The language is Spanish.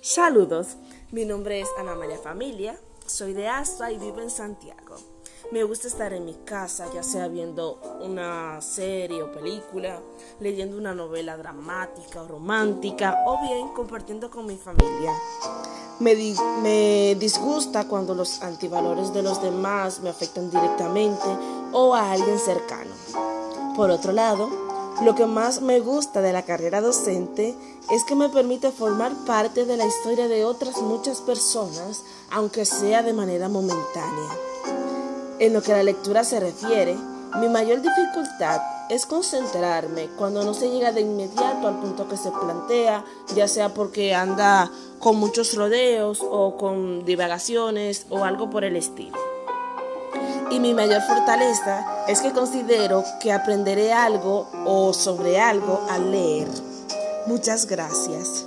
Saludos, mi nombre es Ana María Familia, soy de Asua y vivo en Santiago. Me gusta estar en mi casa, ya sea viendo una serie o película, leyendo una novela dramática o romántica o bien compartiendo con mi familia. Me, me disgusta cuando los antivalores de los demás me afectan directamente o a alguien cercano. Por otro lado, lo que más me gusta de la carrera docente es que me permite formar parte de la historia de otras muchas personas, aunque sea de manera momentánea. En lo que a la lectura se refiere, mi mayor dificultad es concentrarme cuando no se llega de inmediato al punto que se plantea, ya sea porque anda con muchos rodeos o con divagaciones o algo por el estilo. Y mi mayor fortaleza es que considero que aprenderé algo o sobre algo al leer. Muchas gracias.